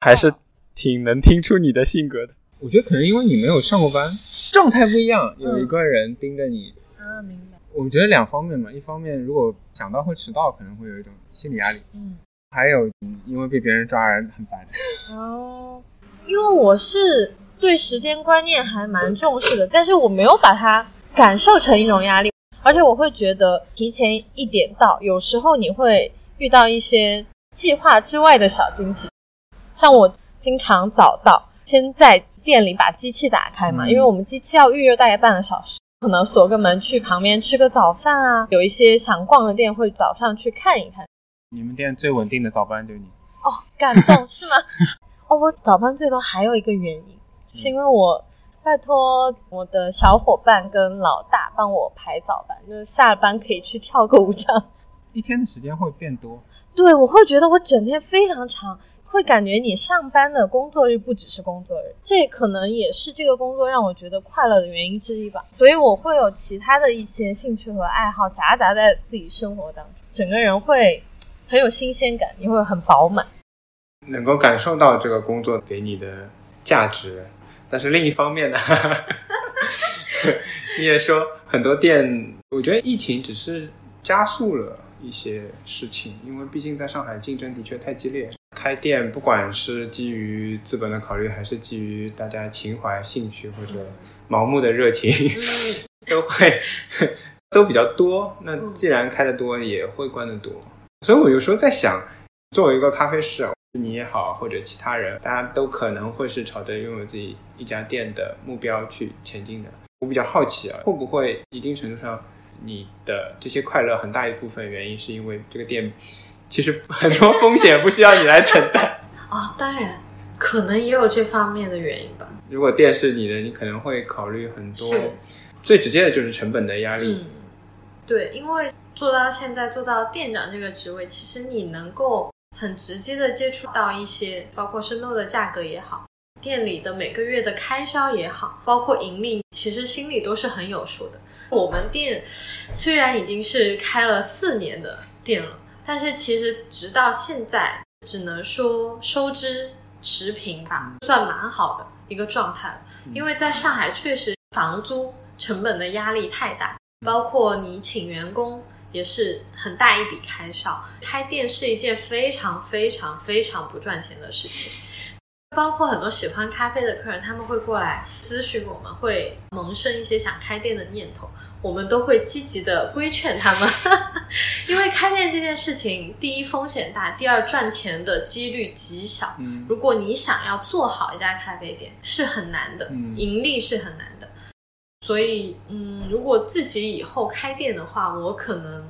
Speaker 2: 还是挺能听出你的性格的。我觉得可能因为你没有上过班，状态不一样，有一个人盯着你。
Speaker 3: 啊，明白。
Speaker 2: 我觉得两方面嘛，一方面如果想到会迟到，可能会有一种心理压力。嗯，还有因为被别人抓人很烦。
Speaker 3: 哦，因为我是对时间观念还蛮重视的，但是我没有把它感受成一种压力，而且我会觉得提前一点到，有时候你会遇到一些计划之外的小惊喜。像我经常早到，先在店里把机器打开嘛，因为我们机器要预热大概半个小时。可能锁个门去旁边吃个早饭啊，有一些想逛的店会早上去看一看。
Speaker 2: 你们店最稳定的早班就是你
Speaker 3: 哦，感动是吗？哦，我早班最多还有一个原因，是因为我拜托我的小伙伴跟老大帮我排早班，就是下了班可以去跳个舞这样。
Speaker 2: 一天的时间会变多，
Speaker 3: 对我会觉得我整天非常长。会感觉你上班的工作日不只是工作日，这可能也是这个工作让我觉得快乐的原因之一吧。所以我会有其他的一些兴趣和爱好夹杂在自己生活当中，整个人会很有新鲜感，也会很饱满，
Speaker 2: 能够感受到这个工作给你的价值。但是另一方面呢，你也说很多店，我觉得疫情只是加速了一些事情，因为毕竟在上海竞争的确太激烈。开店，不管是基于资本的考虑，还是基于大家情怀、兴趣或者盲目的热情，都会 都比较多。那既然开的多，也会关的多。所以我有时候在想，作为一个咖啡师，你也好，或者其他人，大家都可能会是朝着拥有自己一家店的目标去前进的。我比较好奇啊，会不会一定程度上，你的这些快乐很大一部分原因是因为这个店。其实很多风险不需要你来承担
Speaker 3: 哦，当然，可能也有这方面的原因吧。
Speaker 2: 如果店是你的，你可能会考虑很多，最直接的就是成本的压力。
Speaker 3: 嗯，对，因为做到现在做到店长这个职位，其实你能够很直接的接触到一些，包括生豆的价格也好，店里的每个月的开销也好，包括盈利，其实心里都是很有数的。我们店虽然已经是开了四年的店了。但是其实直到现在，只能说收支持平吧，算蛮好的一个状态了。因为在上海确实房租成本的压力太大，包括你请员工也是很大一笔开销。开店是一件非常非常非常不赚钱的事情。包括很多喜欢咖啡的客人，他们会过来咨询我们，会萌生一些想开店的念头，我们都会积极的规劝他们，因为开店这件事情，第一风险大，第二赚钱的几率极小。嗯，如果你想要做好一家咖啡店，是很难的，盈利是很难的。所以，嗯，如果自己以后开店的话，我可能。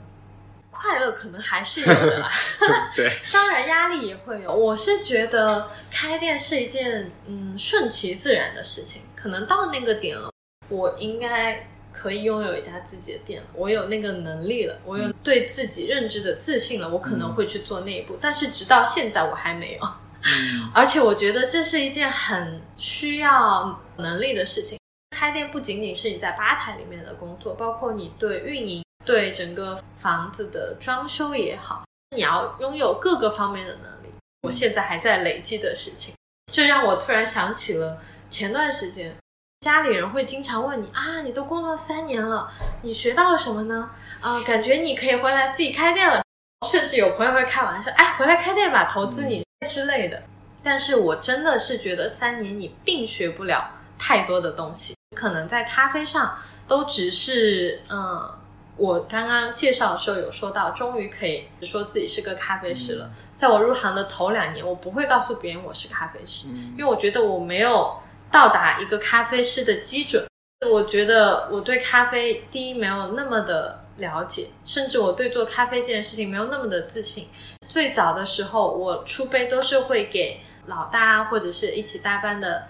Speaker 3: 快乐可能还是有的啦，
Speaker 2: 对，
Speaker 3: 当然压力也会有。我是觉得开店是一件嗯顺其自然的事情，可能到那个点了，我应该可以拥有一家自己的店了，我有那个能力了，我有对自己认知的自信了，我可能会去做那一步。但是直到现在我还没有，而且我觉得这是一件很需要能力的事情。开店不仅仅是你在吧台里面的工作，包括你对运营。对整个房子的装修也好，你要拥有各个方面的能力。我现在还在累积的事情，这让我突然想起了前段时间，家里人会经常问你啊，你都工作三年了，你学到了什么呢？啊，感觉你可以回来自己开店了，甚至有朋友会开玩笑，哎，回来开店吧，投资你之类的。但是我真的是觉得三年你并学不了太多的东西，可能在咖啡上都只是嗯。我刚刚介绍的时候有说到，终于可以说自己是个咖啡师了。在我入行的头两年，我不会告诉别人我是咖啡师，因为我觉得我没有到达一个咖啡师的基准。我觉得我对咖啡第一没有那么的了解，甚至我对做咖啡这件事情没有那么的自信。最早的时候，我出杯都是会给老大或者是一起搭班的。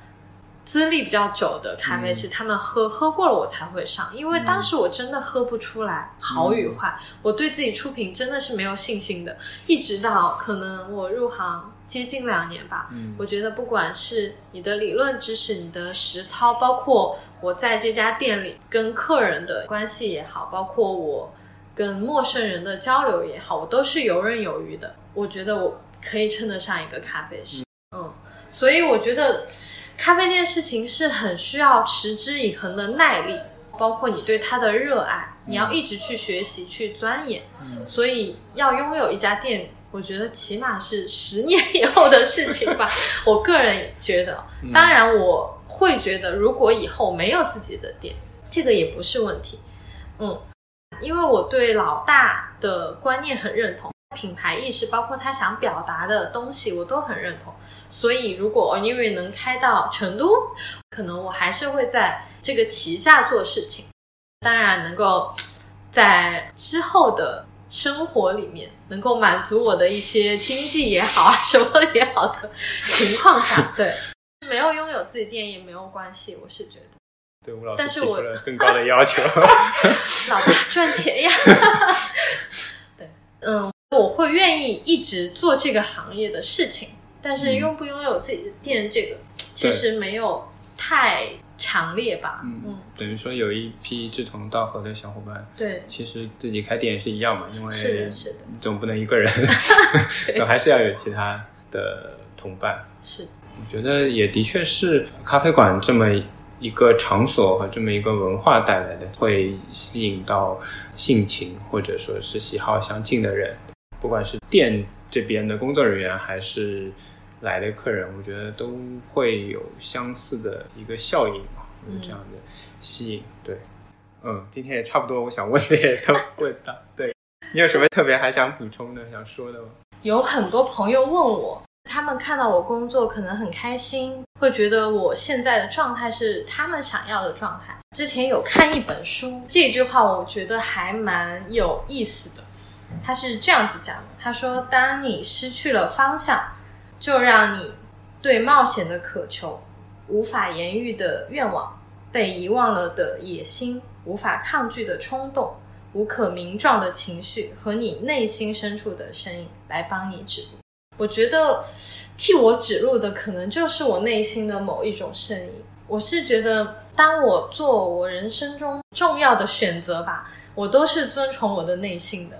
Speaker 3: 资历比较久的咖啡师，他们喝喝过了我才会上，因为当时我真的喝不出来好与坏，我对自己出品真的是没有信心的。一直到可能我入行接近两年吧，我觉得不管是你的理论知识、你的实操，包括我在这家店里跟客人的关系也好，包括我跟陌生人的交流也好，我都是游刃有余的。我觉得我可以称得上一个咖啡师，嗯，所以我觉得。咖啡这件事情是很需要持之以恒的耐力，包括你对它的热爱，你要一直去学习、去钻研。所以要拥有一家店，我觉得起码是十年以后的事情吧。我个人觉得，当然我会觉得，如果以后没有自己的店，这个也不是问题。嗯，因为我对老大的观念很认同。品牌意识，包括他想表达的东西，我都很认同。所以，如果因为能开到成都，可能我还是会在这个旗下做事情。当然，能够在之后的生活里面，能够满足我的一些经济也好啊，什么也好的情况下，对，没有拥有自己店也没有关系，我是觉得。
Speaker 2: 对吴老师，
Speaker 3: 但是我
Speaker 2: 更高的要求，
Speaker 3: 老大赚钱呀。对，嗯。我会愿意一直做这个行业的事情，但是拥不拥有自己的店，这个其实没有太强烈吧。
Speaker 2: 嗯，等于说有一批志同道合的小伙伴，
Speaker 3: 对，
Speaker 2: 其实自己开店也是一样嘛，因为
Speaker 3: 是的，是的，
Speaker 2: 总不能一个人，总还是要有其他的同伴。
Speaker 3: 是，
Speaker 2: 我觉得也的确是咖啡馆这么。一个场所和这么一个文化带来的，会吸引到性情或者说是喜好相近的人。不管是店这边的工作人员，还是来的客人，我觉得都会有相似的一个效应嘛，这样的吸引。对，嗯，今天也差不多，我想问的也都 问到。对你有什么特别还想补充的、想说的吗？
Speaker 3: 有很多朋友问我，他们看到我工作可能很开心，会觉得我现在的状态是他们想要的状态。之前有看一本书，这句话我觉得还蛮有意思的。他是这样子讲的：“他说，当你失去了方向，就让你对冒险的渴求、无法言喻的愿望、被遗忘了的野心、无法抗拒的冲动、无可名状的情绪和你内心深处的声音来帮你指路。我觉得替我指路的，可能就是我内心的某一种声音。我是觉得，当我做我人生中重要的选择吧，我都是遵从我的内心的。”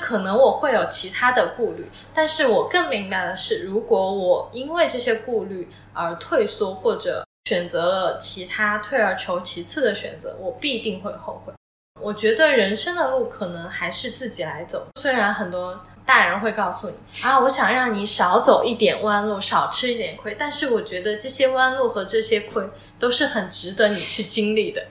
Speaker 3: 可能我会有其他的顾虑，但是我更明白的是，如果我因为这些顾虑而退缩，或者选择了其他退而求其次的选择，我必定会后悔。我觉得人生的路可能还是自己来走，虽然很多大人会告诉你啊，我想让你少走一点弯路，少吃一点亏，但是我觉得这些弯路和这些亏都是很值得你去经历的。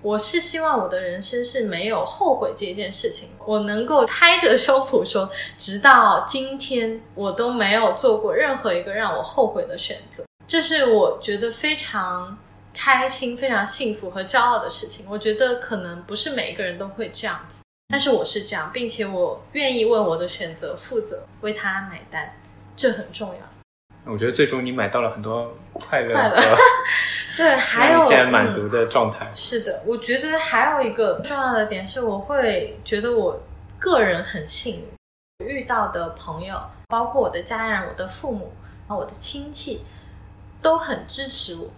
Speaker 3: 我是希望我的人生是没有后悔这件事情，我能够开着胸脯说，直到今天我都没有做过任何一个让我后悔的选择，这是我觉得非常开心、非常幸福和骄傲的事情。我觉得可能不是每一个人都会这样子，但是我是这样，并且我愿意为我的选择负责，为他买单，这很重要。
Speaker 2: 我觉得最终你买到了很多快乐，
Speaker 3: 快乐，对，还有
Speaker 2: 现在满足的状态。
Speaker 3: 是的，我觉得还有一个重要的点是，我会觉得我个人很幸运，遇到的朋友，包括我的家人、我的父母啊、我的亲戚，都很支持我。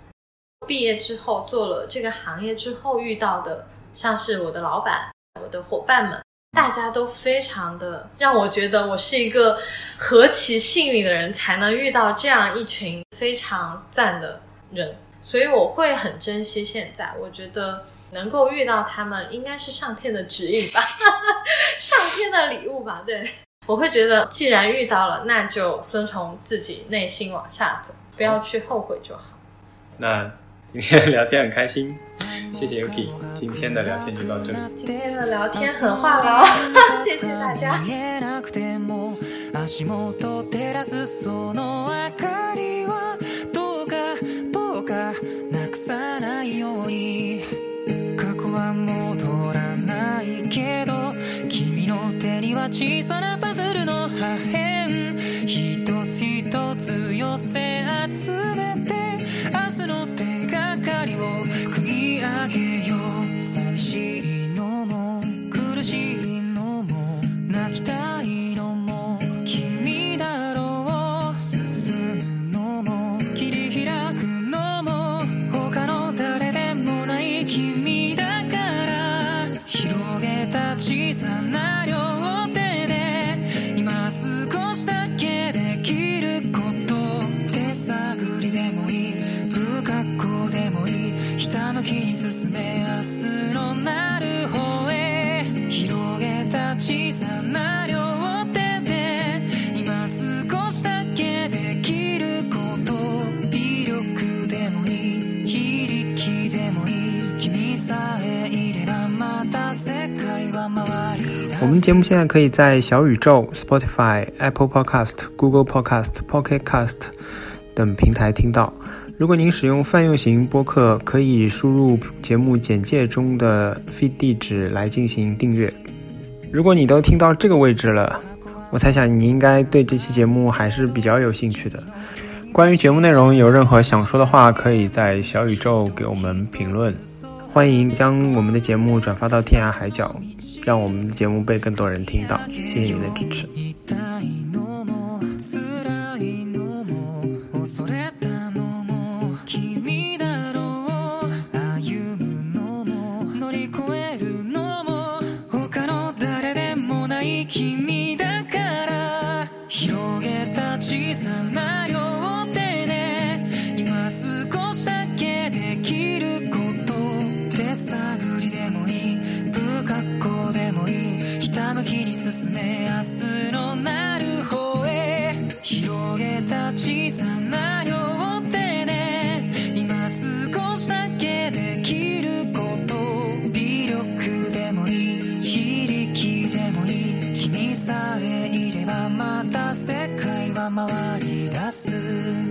Speaker 3: 毕业之后做了这个行业之后遇到的，像是我的老板、我的伙伴们。大家都非常的让我觉得我是一个何其幸运的人，才能遇到这样一群非常赞的人，所以我会很珍惜现在。我觉得能够遇到他们，应该是上天的指引吧，上天的礼物吧。对，我会觉得既然遇到了，那就遵从自己内心往下走，不要去后悔就好。
Speaker 2: 那今天聊天很开心。 谢谢 Yuki，今天的聊天就到这里。
Speaker 3: 今天的聊天很话痨，谢谢大家。
Speaker 4: 見えなくても足元照らすその明かりはどうかどうかなく さないように過去は戻らないけど君の手には小さなパズルの破片。一つ一つ寄せ集めて明日の手がかりを組み上げよう。寂しいのも苦しいのも泣きたいのも
Speaker 2: 节目现在可以在小宇宙、Spotify、Apple Podcast、Google Podcast、Pocket Cast 等平台听到。如果您使用泛用型播客，可以输入节目简介中的 feed 地址来进行订阅。如果你都听到这个位置了，我猜想你应该对这期节目还是比较有兴趣的。关于节目内容有任何想说的话，可以在小宇宙给我们评论。欢迎将我们的节目转发到天涯海角，让我们的节目被更多人听到。谢谢您的支持。
Speaker 4: 進め明日のなる方へ。広げた小さな両手で今少しだけできること。微力でもいい非力でもいい。君さえいればまた世界は回り出す。